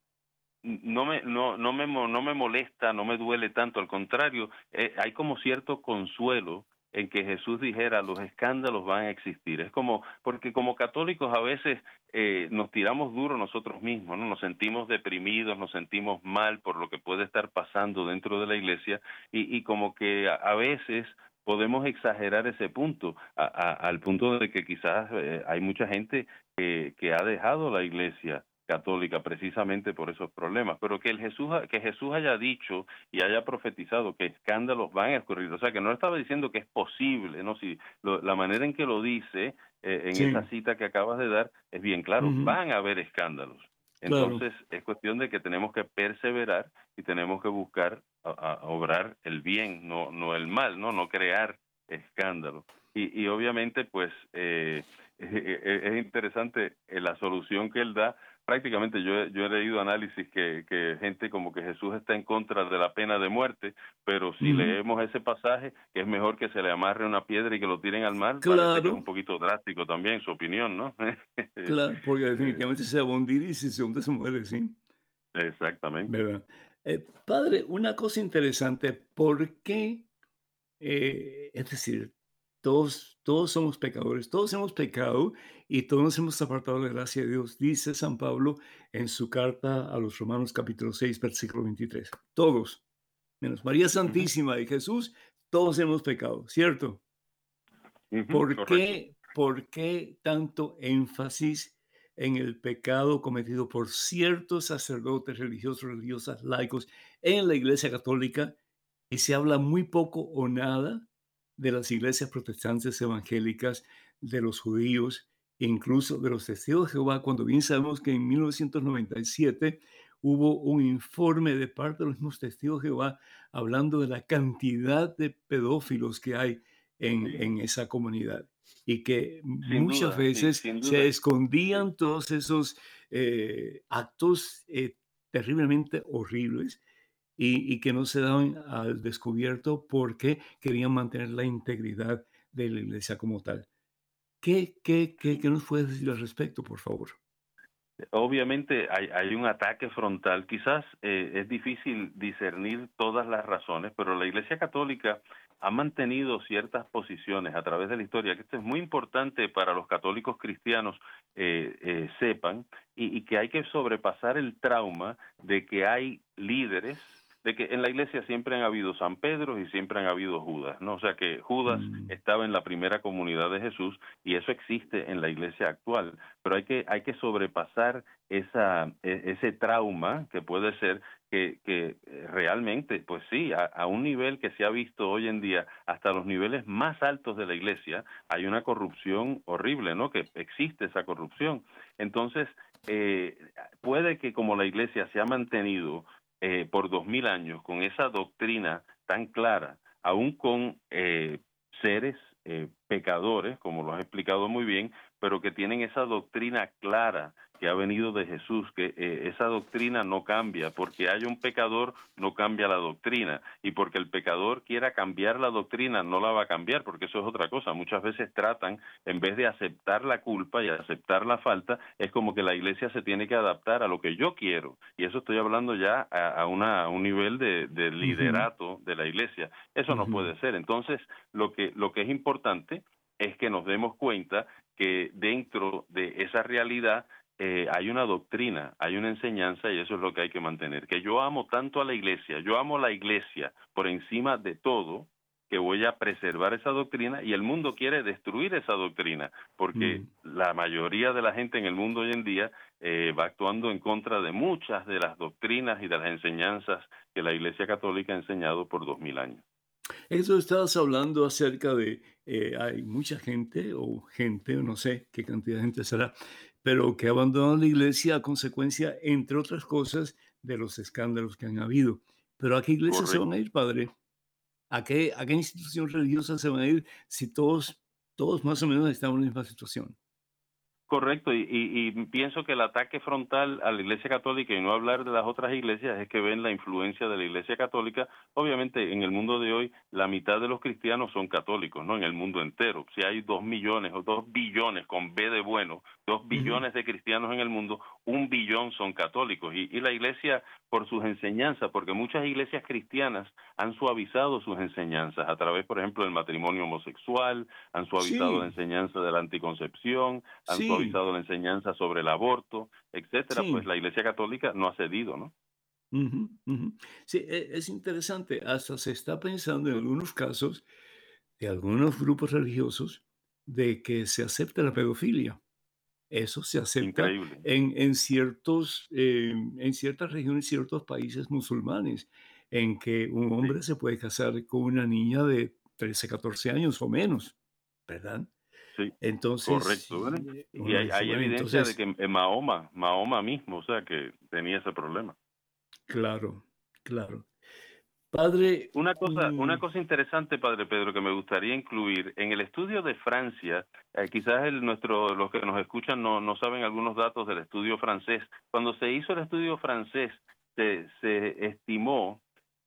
no me no no me no me molesta, no me duele tanto, al contrario, eh, hay como cierto consuelo en que Jesús dijera los escándalos van a existir. Es como, porque como católicos a veces eh, nos tiramos duro nosotros mismos, ¿no? Nos sentimos deprimidos, nos sentimos mal por lo que puede estar pasando dentro de la iglesia y, y como que a veces podemos exagerar ese punto, al punto de que quizás eh, hay mucha gente que, que ha dejado la iglesia católica precisamente por esos problemas, pero que el Jesús que Jesús haya dicho y haya profetizado que escándalos van a ocurrir, o sea que no estaba diciendo que es posible, no si la manera en que lo dice eh, en esa cita que acabas de dar es bien claro, van a haber escándalos. Entonces es cuestión de que tenemos que perseverar y tenemos que buscar a, obrar el bien, no, no el mal, no, no crear escándalo. Y, y obviamente, pues, eh, es interesante la solución que él da. Prácticamente yo, yo he leído análisis que, que gente como que Jesús está en contra de la pena de muerte, pero si leemos ese pasaje, que es mejor que se le amarre una piedra y que lo tiren al mar, claro. es un poquito drástico también su opinión, ¿no? claro, porque definitivamente se va a hundir y si se hunde se muere, sí. Exactamente. ¿Verdad? Eh, padre, una cosa interesante, ¿por qué? Eh, es decir, todos, todos somos pecadores, todos hemos pecado y todos nos hemos apartado de la gracia de Dios, dice San Pablo en su carta a los Romanos capítulo 6, versículo 23. Todos, menos María Santísima y Jesús, todos hemos pecado, ¿cierto? ¿Por, qué, ¿Por qué tanto énfasis en el pecado cometido por ciertos sacerdotes religiosos, religiosas, laicos en la Iglesia Católica y se habla muy poco o nada de las iglesias protestantes evangélicas, de los judíos, incluso de los testigos de Jehová, cuando bien sabemos que en 1997 hubo un informe de parte de los mismos testigos de Jehová hablando de la cantidad de pedófilos que hay en, en esa comunidad. y que muchas veces se escondían todos esos eh, actos eh, terriblemente horribles y, que no se daban al descubierto porque querían mantener la integridad de la iglesia como tal. ¿Qué, qué, qué, qué nos puedes decir al respecto, por favor? Obviamente hay, un ataque frontal, quizás eh, es difícil discernir todas las razones, pero la Iglesia Católica ha mantenido ciertas posiciones a través de la historia, que esto es muy importante para los católicos cristianos eh, eh, sepan, y, y que hay que sobrepasar el trauma de que hay líderes de que en la iglesia siempre han habido San Pedro y siempre han habido Judas, ¿no? O sea que Judas mm. estaba en la primera comunidad de Jesús y eso existe en la iglesia actual, pero hay que hay que sobrepasar esa e, ese trauma que puede ser que, que eh, realmente, pues sí, a, a, un nivel que se ha visto hoy en día, hasta los niveles más altos de la iglesia, hay una corrupción horrible, ¿no? Que existe esa corrupción. Entonces, eh, puede que como la iglesia se ha mantenido eh, por dos mil años con esa doctrina tan clara, aún con eh, seres eh, pecadores, como lo has explicado muy bien, pero que tienen esa doctrina clara que ha venido de Jesús, que eh, esa doctrina no cambia, porque haya un pecador no cambia la doctrina, y porque el pecador quiera cambiar la doctrina no la va a cambiar, porque eso es otra cosa. Muchas veces tratan, en vez de aceptar la culpa y aceptar la falta, es como que la iglesia se tiene que adaptar a lo que yo quiero, y eso estoy hablando ya a, una, un nivel de, liderato de la iglesia. Eso no puede ser. Entonces, lo que, lo que es importante es que nos demos cuenta que dentro de esa realidad eh, hay una doctrina, hay una enseñanza y eso es lo que hay que mantener. Que yo amo tanto a la iglesia, yo amo la iglesia por encima de todo, que voy a preservar esa doctrina y el mundo quiere destruir esa doctrina, porque mm. la mayoría de la gente en el mundo hoy en día eh, va actuando en contra de muchas de las doctrinas y de las enseñanzas que la Iglesia Católica ha enseñado por dos mil años. Eso estabas hablando acerca de, eh, hay mucha gente o gente, no sé qué cantidad de gente será, pero que abandonan la iglesia a consecuencia, entre otras cosas, de los escándalos que han habido. Pero ¿a qué iglesia se van a ir, padre? ¿A qué, ¿A qué institución religiosa se van a ir si todos, todos más o menos estamos en la misma situación? Correcto, y, y, pienso que el ataque frontal a la Iglesia Católica y no hablar de las otras iglesias es que ven la influencia de la Iglesia Católica. Obviamente, en el mundo de hoy, la mitad de los cristianos son católicos, ¿no? En el mundo entero. Si hay dos millones o dos billones con B de bueno, dos billones de cristianos en el mundo, un billón son católicos. Y, y la Iglesia, por sus enseñanzas, porque muchas iglesias cristianas han suavizado sus enseñanzas a través, por ejemplo, del matrimonio homosexual, han suavizado la enseñanza de la anticoncepción, han suavizado la enseñanza sobre el aborto, etcétera, pues la Iglesia Católica no ha cedido, ¿no? Sí, e, es interesante. Hasta se está pensando en algunos casos de algunos grupos religiosos de que se acepte la pedofilia. Eso se acepta en, en, ciertos, em, en ciertas regiones, ciertos países musulmanes, en que un hombre se puede casar con una niña de 13, 14 años o menos, ¿verdad? Sí, entonces, correcto. Eh, y hay, evidencia de que Mahoma, Mahoma mismo, o sea, que tenía ese problema. Claro, claro. Padre. Una cosa, una cosa interesante, Padre Pedro, que me gustaría incluir. En el estudio de Francia, eh, quizás el, nuestro, los que nos escuchan no, no saben algunos datos del estudio francés. Cuando se hizo el estudio francés, se, se estimó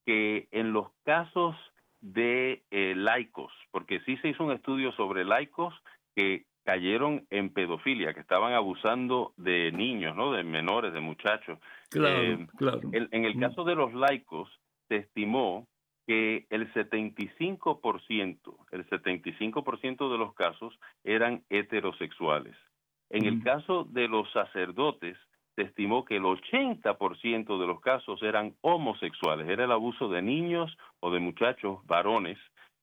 que en los casos de eh, laicos, porque sí se hizo un estudio sobre laicos que cayeron en pedofilia, que estaban abusando de niños, ¿no? De menores, de muchachos. Claro, eh, claro. En, el mm. caso de los laicos, se estimó que el 75%, el 75% de los casos eran heterosexuales. En el mm. caso de los sacerdotes, se estimó que el 80% de los casos eran homosexuales, era el abuso de niños o de muchachos varones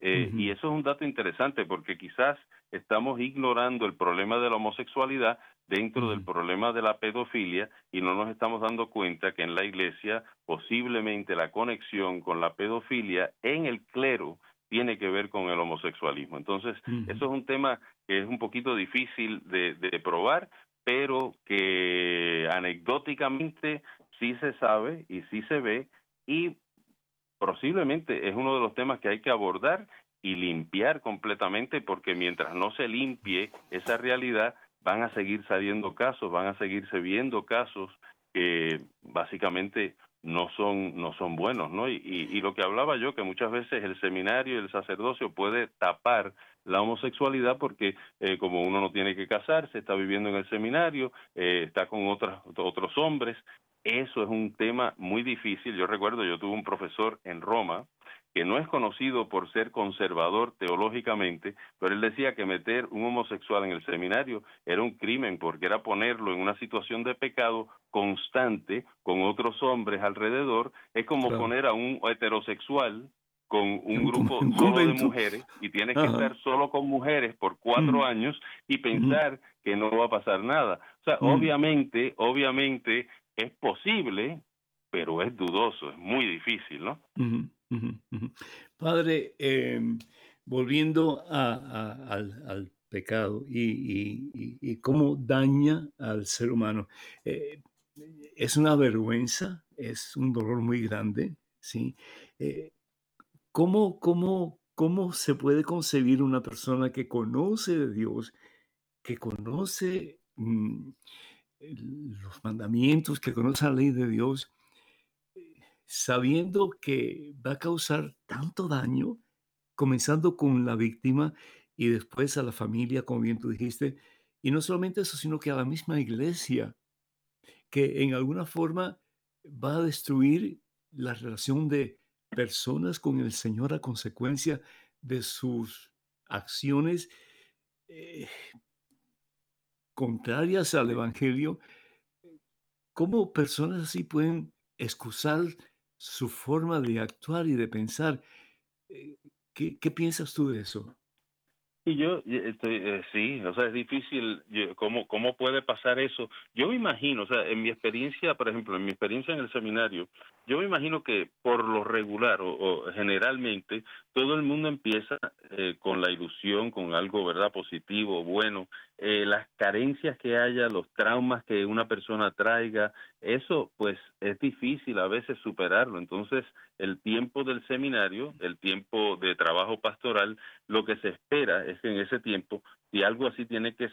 eh, y eso es un dato interesante porque quizás estamos ignorando el problema de la homosexualidad dentro del problema de la pedofilia y no nos estamos dando cuenta que en la iglesia posiblemente la conexión con la pedofilia en el clero tiene que ver con el homosexualismo. Entonces, eso es un tema que es un poquito difícil de, de probar, pero que anecdóticamente sí se sabe y sí se ve y posiblemente es uno de los temas que hay que abordar y limpiar completamente, porque mientras no se limpie esa realidad, van a seguir saliendo casos, van a seguirse viendo casos que básicamente no son no son buenos, ¿no? Y, lo que hablaba yo, que muchas veces el seminario y el sacerdocio puede tapar la homosexualidad porque eh, como uno no tiene que casarse, está viviendo en el seminario, eh, está con otras, otros hombres, eso es un tema muy difícil. Yo recuerdo, yo tuve un profesor en Roma que no es conocido por ser conservador teológicamente, pero él decía que meter un homosexual en el seminario era un crimen porque era ponerlo en una situación de pecado constante con otros hombres alrededor, es como poner a un heterosexual con un grupo solo de mujeres y tienes que estar solo con mujeres por cuatro años y pensar que no va a pasar nada. O sea, obviamente, obviamente es posible, pero es dudoso, es muy difícil, ¿no? Padre, em, volviendo al, pecado y, cómo daña al ser humano, eh, es una vergüenza, es un dolor muy grande, ¿sí? Eh, ¿cómo, cómo, ¿Cómo se puede concebir una persona que conoce de Dios, que conoce mm, los mandamientos, que conoce la ley de Dios, sabiendo que va a causar tanto daño, comenzando con la víctima y después a la familia, como bien tú dijiste, y no solamente eso, sino que a la misma iglesia, que en alguna forma va a destruir la relación de personas con el Señor a consecuencia de sus acciones eh, contrarias al Evangelio. ¿Cómo personas así pueden excusar su forma de actuar y de pensar. Eh, ¿Qué, qué piensas tú de eso? Y yo estoy, eh, sí, o sea, es difícil, ¿cómo, ¿cómo puede pasar eso? Yo me imagino, o sea, en mi experiencia, por ejemplo, en mi experiencia en el seminario, yo me imagino que por lo regular o, generalmente todo el mundo empieza eh, con la ilusión, con algo, ¿verdad?, positivo, bueno. Eh, las carencias que haya, los traumas que una persona traiga, eso pues es difícil a veces superarlo. Entonces, el tiempo del seminario, el tiempo de trabajo pastoral, lo que se espera es que en ese tiempo si algo así tiene que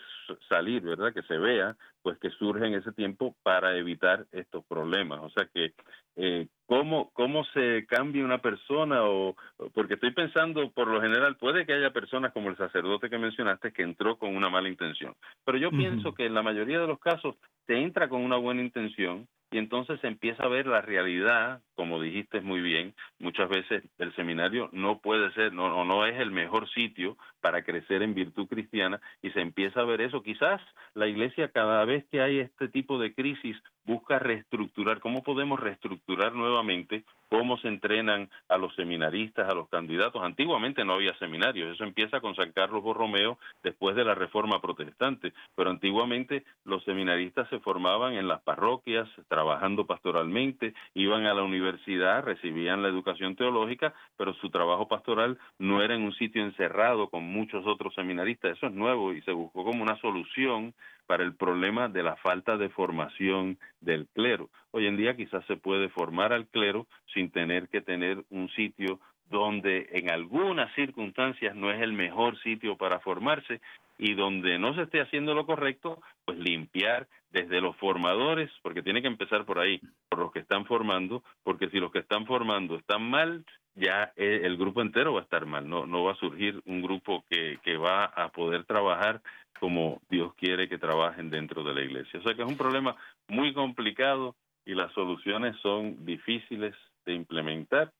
salir, ¿verdad? Que se vea, pues que surge en ese tiempo para evitar estos problemas. O sea que, eh, ¿cómo, ¿cómo se cambia una persona? o Porque estoy pensando, por lo general, puede que haya personas como el sacerdote que mencionaste que entró con una mala intención. Pero yo pienso que en la mayoría de los casos se entra con una buena intención y entonces se empieza a ver la realidad, como dijiste muy bien, muchas veces el seminario no puede ser, no, no es el mejor sitio para crecer en virtud cristiana y se empieza a ver eso. Quizás la iglesia cada vez que hay este tipo de crisis busca reestructurar, cómo podemos reestructurar nuevamente cómo se entrenan a los seminaristas, a los candidatos. Antiguamente no había seminarios, eso empieza con San Carlos Borromeo después de la Reforma Protestante, pero antiguamente los seminaristas se formaban en las parroquias, trabajando pastoralmente, iban a la universidad, recibían la educación teológica, pero su trabajo pastoral no era en un sitio encerrado con muchos otros seminaristas, eso es nuevo y se buscó como una solución para el problema de la falta de formación del clero. Hoy en día quizás se puede formar al clero sin tener que tener un sitio donde en algunas circunstancias no es el mejor sitio para formarse y donde no se esté haciendo lo correcto, pues limpiar desde los formadores, porque tiene que empezar por ahí, por los que están formando, porque si los que están formando están mal, ya eh, el grupo entero va a estar mal, no, no va a surgir un grupo que, que va a poder trabajar como Dios quiere que trabajen dentro de la iglesia. O sea que es un problema muy complicado y las soluciones son difíciles de implementar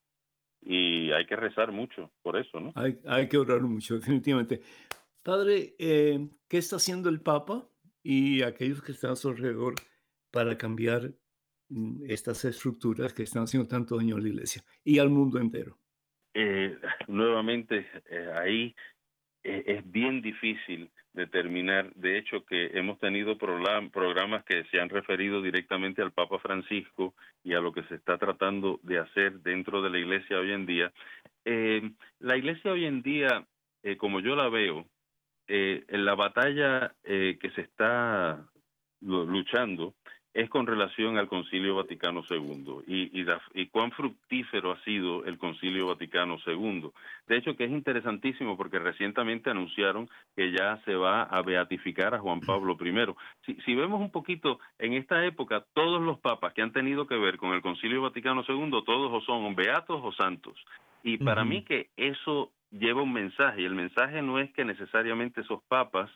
y hay que rezar mucho por eso, ¿no? Hay, hay que orar mucho, definitivamente. Padre, eh, ¿qué está haciendo el Papa y aquellos que están a su alrededor para cambiar mm, estas estructuras que están haciendo tanto daño a la iglesia y al mundo entero? Eh, nuevamente, eh, ahí es bien difícil determinar, de hecho que hemos tenido programas que se han referido directamente al Papa Francisco y a lo que se está tratando de hacer dentro de la iglesia hoy en día. La iglesia hoy en día, como yo la veo, eh, en la batalla que se está luchando es con relación al Concilio Vaticano II y, y, cuán fructífero ha sido el Concilio Vaticano II. De hecho, que es interesantísimo porque recientemente anunciaron que ya se va a beatificar a Juan Pablo I. Si, si vemos un poquito, en esta época, todos los papas que han tenido que ver con el Concilio Vaticano II, todos o son beatos o santos. Y para mí que eso lleva un mensaje, y el mensaje no es que necesariamente esos papas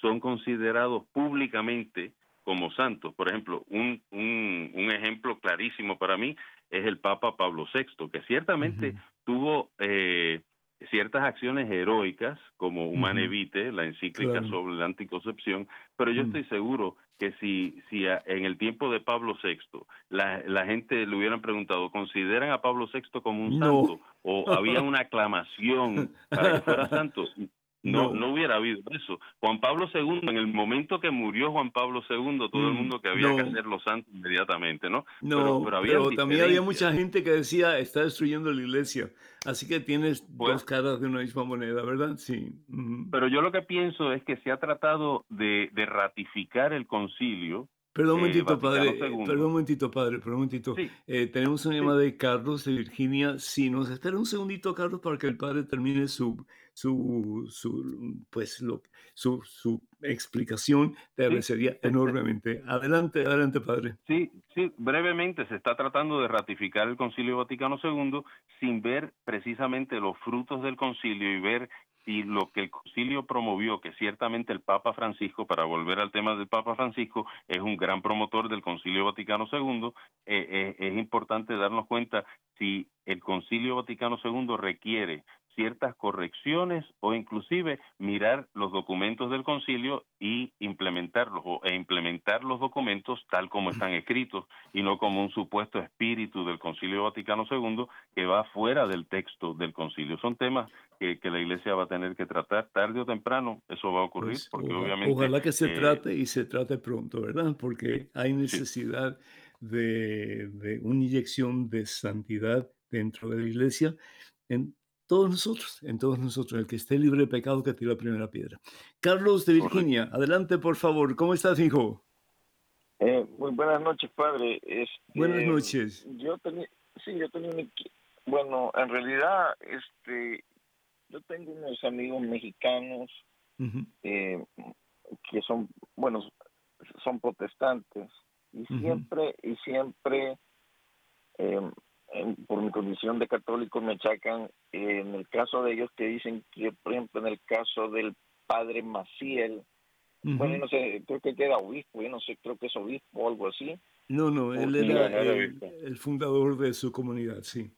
son considerados públicamente como santos. Por ejemplo, un, un, ejemplo clarísimo para mí es el Papa Pablo VI, que ciertamente tuvo eh, ciertas acciones heroicas, como Humane Vitae, la encíclica sobre la anticoncepción, pero yo mm. estoy seguro que si, si en el tiempo de Pablo VI la, la gente le hubieran preguntado, ¿consideran a Pablo VI como un santo? O había una aclamación para que fuera santo, no, no, hubiera habido eso. Juan Pablo II, en el momento que murió Juan Pablo II, todo el mm, mundo que había que hacer los santos inmediatamente, ¿no? No, pero, también había mucha gente que decía, está destruyendo la iglesia. Así que tienes pues dos caras de una misma moneda, ¿verdad? Sí. Pero yo lo que pienso es que se ha tratado de, de ratificar el concilio Perdón un eh, momentito, padre. Perdón un momentito, padre. Perdón un momentito. Eh, tenemos una llamada de Carlos de Virginia. Si nos espera un segundito, Carlos, para que el padre termine su, su, su pues, lo, su, su explicación, te agradecería enormemente. Adelante, adelante, padre. Sí, sí, brevemente se está tratando de ratificar el Concilio Vaticano II sin ver precisamente los frutos del concilio y ver y lo que el concilio promovió, que ciertamente el Papa Francisco, para volver al tema del Papa Francisco, es un gran promotor del concilio Vaticano II, eh, eh, es importante darnos cuenta si el concilio Vaticano II requiere ciertas correcciones o inclusive mirar los documentos del concilio y implementarlos o, e implementar los documentos tal como están escritos y no como un supuesto espíritu del concilio Vaticano II que va fuera del texto del concilio. Son temas que, la iglesia va a tener que tratar tarde o temprano, eso va a ocurrir pues, porque obviamente... Ojalá que se eh, trate y se trate pronto, ¿verdad? Porque hay necesidad de, de una inyección de santidad dentro de la iglesia en todos nosotros, en todos nosotros, el que esté libre de pecado que tire la primera piedra. Carlos de Virginia, adelante por favor, ¿cómo estás, hijo? Eh, muy buenas noches, padre. buenas este, noches. Yo tenía, sí, yo tenía, bueno, en realidad, este, yo tengo unos amigos mexicanos eh, que son, bueno, son protestantes y siempre y siempre eh, por mi condición de católico me achacan en el caso de ellos que dicen que, por ejemplo, en el caso del padre Maciel, bueno, no sé, creo que queda obispo, yo no sé, creo que es obispo o algo así. No, no, él era el, fundador de su comunidad, sí,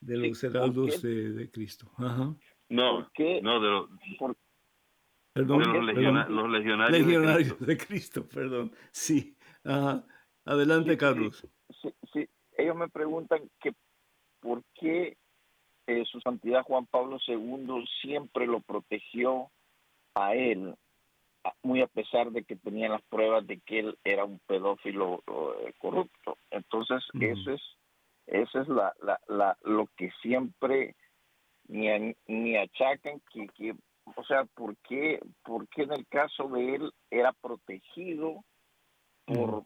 de los heraldos de, Cristo. Ajá. No, no, de los... Perdón, los, legionarios, legionarios de, Cristo. perdón. Sí. Ajá. Adelante, Carlos. Sí, sí, ellos me preguntan que por qué eh, su santidad Juan Pablo II siempre lo protegió a él, muy a pesar de que tenían las pruebas de que él era un pedófilo eh, corrupto. Entonces, eso es eso es la, la, la, lo que siempre ni, ni achacan que, que, o sea, ¿por qué, ¿por qué en el caso de él era protegido por,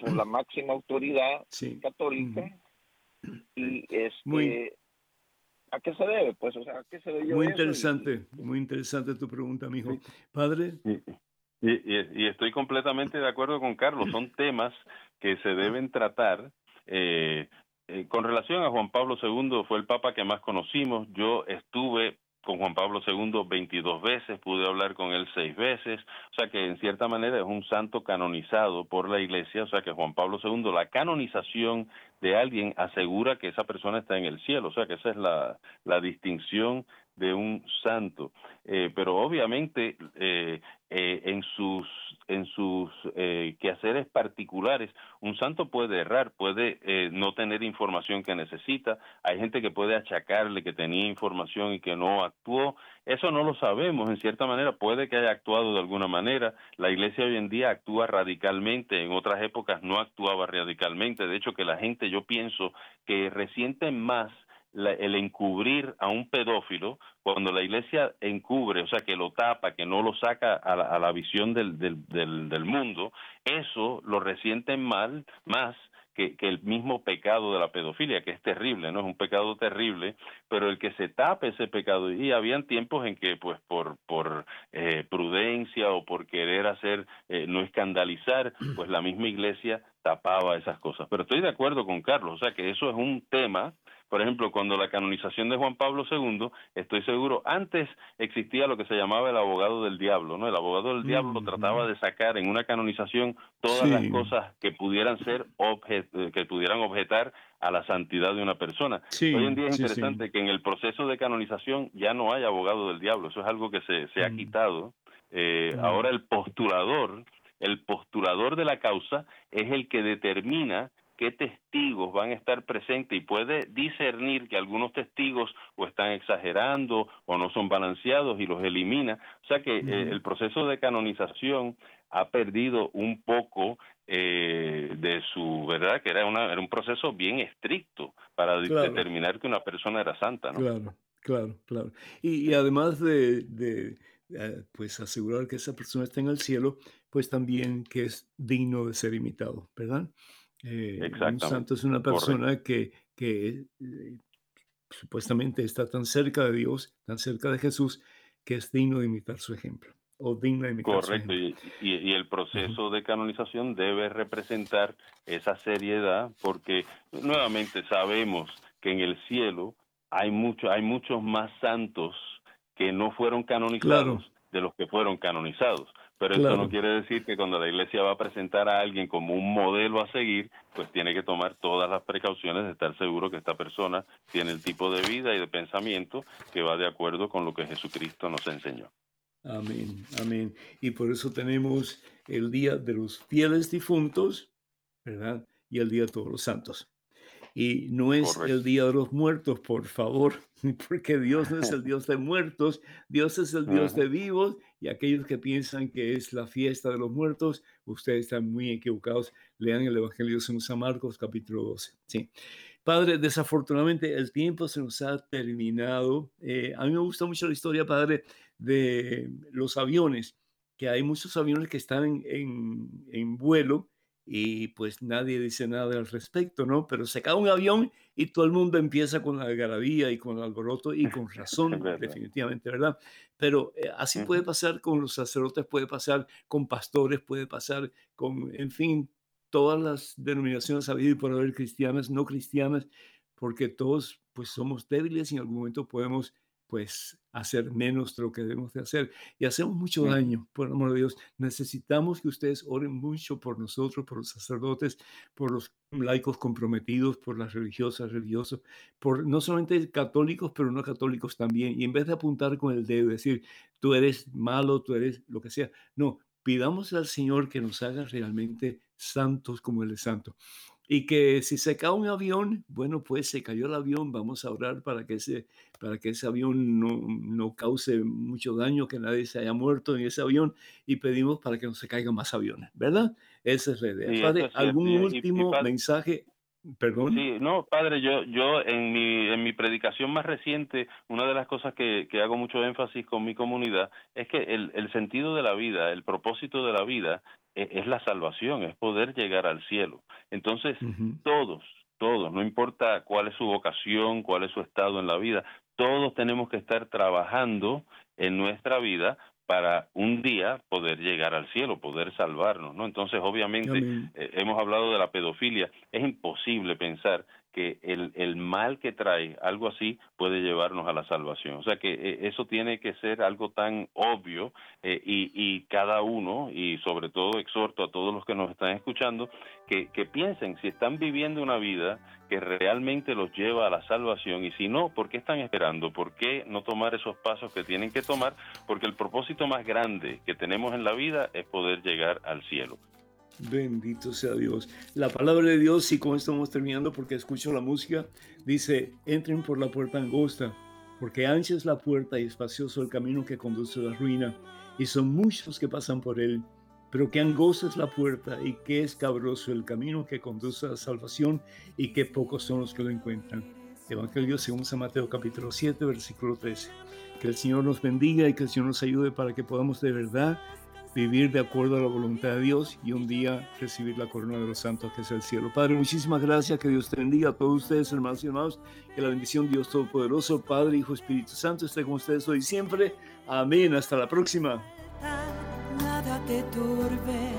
por la máxima autoridad católica y este ¿a qué se debe? Pues, o sea, ¿a qué se debe? Muy interesante, muy interesante tu pregunta, mijo. Padre. Y, y, estoy completamente de acuerdo con Carlos. Son temas que se deben tratar. Eh, eh, con relación a Juan Pablo II, fue el Papa que más conocimos. Yo estuve con Juan Pablo II 22 veces, pude hablar con él seis veces, o sea que en cierta manera es un santo canonizado por la Iglesia, o sea que Juan Pablo II, la canonización de alguien asegura que esa persona está en el cielo, o sea que esa es la, la distinción de un santo. Eh, pero obviamente eh, eh, en sus en sus quehaceres particulares. Un santo puede errar puede no tener información que necesita. Hay gente que puede achacarle que tenía información y que no actuó. Eso no lo sabemos en cierta manera. Puede que haya actuado de alguna manera. La iglesia hoy en día actúa radicalmente. En otras épocas no actuaba radicalmente. De hecho que la gente yo pienso que resiente más el encubrir a un pedófilo, cuando la iglesia encubre, o sea, que lo tapa, que no lo saca a la, visión del, del, del, mundo, eso lo resienten mal, más que, el mismo pecado de la pedofilia, que es terrible, ¿no? Es un pecado terrible, pero el que se tape ese pecado, y habían tiempos en que, pues, por, por eh, prudencia o por querer hacer, eh, no escandalizar, pues la misma iglesia tapaba esas cosas. Pero estoy de acuerdo con Carlos, o sea que eso es un tema por ejemplo, cuando la canonización de Juan Pablo II, estoy seguro, antes existía lo que se llamaba el abogado del diablo, ¿no? El abogado del diablo trataba de sacar en una canonización todas las cosas que pudieran ser objet eh, que pudieran objetar a la santidad de una persona. Hoy en día es interesante que en el proceso de canonización ya no hay abogado del diablo, eso es algo que se, se ha mm. quitado. Eh, ahora el postulador, el postulador de la causa es el que determina qué testigos van a estar presentes y puede discernir que algunos testigos o están exagerando o no son balanceados y los elimina. O sea que eh, el proceso de canonización ha perdido un poco eh, de su verdad, que era, una, era un proceso bien estricto para determinar que una persona era santa. ¿no? Claro, claro, claro. Y, además de, de eh, pues asegurar que esa persona está en el cielo, pues también que es digno de ser imitado, ¿verdad? Eh, un santo es una persona que, que eh, supuestamente está tan cerca de Dios, tan cerca de Jesús, que es digno de imitar su ejemplo. O digno de imitar Correcto, Y, y, el proceso de canonización debe representar esa seriedad, porque nuevamente sabemos que en el cielo hay, mucho, hay muchos más santos que no fueron canonizados de los que fueron canonizados. Pero eso no quiere decir que cuando la iglesia va a presentar a alguien como un modelo a seguir, pues tiene que tomar todas las precauciones de estar seguro que esta persona tiene el tipo de vida y de pensamiento que va de acuerdo con lo que Jesucristo nos enseñó. Amén, amén. Y por eso tenemos el Día de los Fieles Difuntos, ¿verdad? Y el Día de todos los Santos. Y no es el Día de los Muertos, por favor, porque Dios no es el Dios de muertos, Dios es el Dios de vivos y aquellos que piensan que es la fiesta de los muertos, ustedes están muy equivocados. Lean el Evangelio de San Marcos capítulo 12. ¿sí? Padre, desafortunadamente el tiempo se nos ha terminado. Eh, a mí me gusta mucho la historia, Padre, de los aviones, que hay muchos aviones que están en, en vuelo y pues nadie dice nada al respecto, ¿no? Pero se cae un avión y todo el mundo empieza con la algarabía y con el alboroto y con razón, definitivamente, ¿verdad? Pero eh, así puede pasar con los sacerdotes, puede pasar con pastores, puede pasar con, en fin, todas las denominaciones habidas y por haber cristianas, no cristianas, porque todos pues somos débiles y en algún momento podemos pues hacer menos de lo que debemos de hacer. Y hacemos mucho daño, por amor de Dios. Necesitamos que ustedes oren mucho por nosotros, por los sacerdotes, por los laicos comprometidos, por las religiosas, religiosos, por no solamente católicos, pero no católicos también. Y en vez de apuntar con el dedo, decir, tú eres malo, tú eres lo que sea, no, pidamos al Señor que nos haga realmente santos como Él es santo y que si se cae un avión, bueno, pues se cayó el avión, vamos a orar para que ese, para que ese avión no, no cause mucho daño, que nadie se haya muerto en ese avión y pedimos para que no se caigan más aviones, ¿verdad? Esa es la idea. padre, ¿algún último mensaje? Perdón. Sí, no, padre, yo, yo en mi, en mi predicación más reciente, una de las cosas que, que hago mucho énfasis con mi comunidad es que el, el sentido de la vida, el propósito de la vida es la salvación, es poder llegar al cielo. Entonces, todos, todos, no importa cuál es su vocación, cuál es su estado en la vida, todos tenemos que estar trabajando en nuestra vida para un día poder llegar al cielo, poder salvarnos, ¿no? Entonces, obviamente, eh, hemos hablado de la pedofilia, es imposible pensar que el, el mal que trae algo así puede llevarnos a la salvación. O sea que eh, eso tiene que ser algo tan obvio eh, y, y cada uno, y sobre todo exhorto a todos los que nos están escuchando, que, que piensen si están viviendo una vida que realmente los lleva a la salvación y si no, ¿por qué están esperando? ¿Por qué no tomar esos pasos que tienen que tomar? Porque el propósito más grande que tenemos en la vida es poder llegar al cielo. Bendito sea Dios. La palabra de Dios, y con esto estamos terminando porque escucho la música, dice, entren por la puerta angosta, porque ancha es la puerta y espacioso el camino que conduce a la ruina, y son muchos que pasan por él. Pero que angosta es la puerta y que escabroso el camino que conduce a la salvación y que pocos son los que lo encuentran. Evangelio según San Mateo capítulo 7, versículo 13. Que el Señor nos bendiga y que el Señor nos ayude para que podamos de verdad vivir de acuerdo a la voluntad de Dios y un día recibir la corona de los santos que es el cielo. Padre, muchísimas gracias, que Dios te bendiga a todos ustedes, hermanos y hermanos, que la bendición Dios Todopoderoso, Padre, Hijo, Espíritu Santo, esté con ustedes hoy y siempre. Amén, hasta la próxima. Nada te turbe,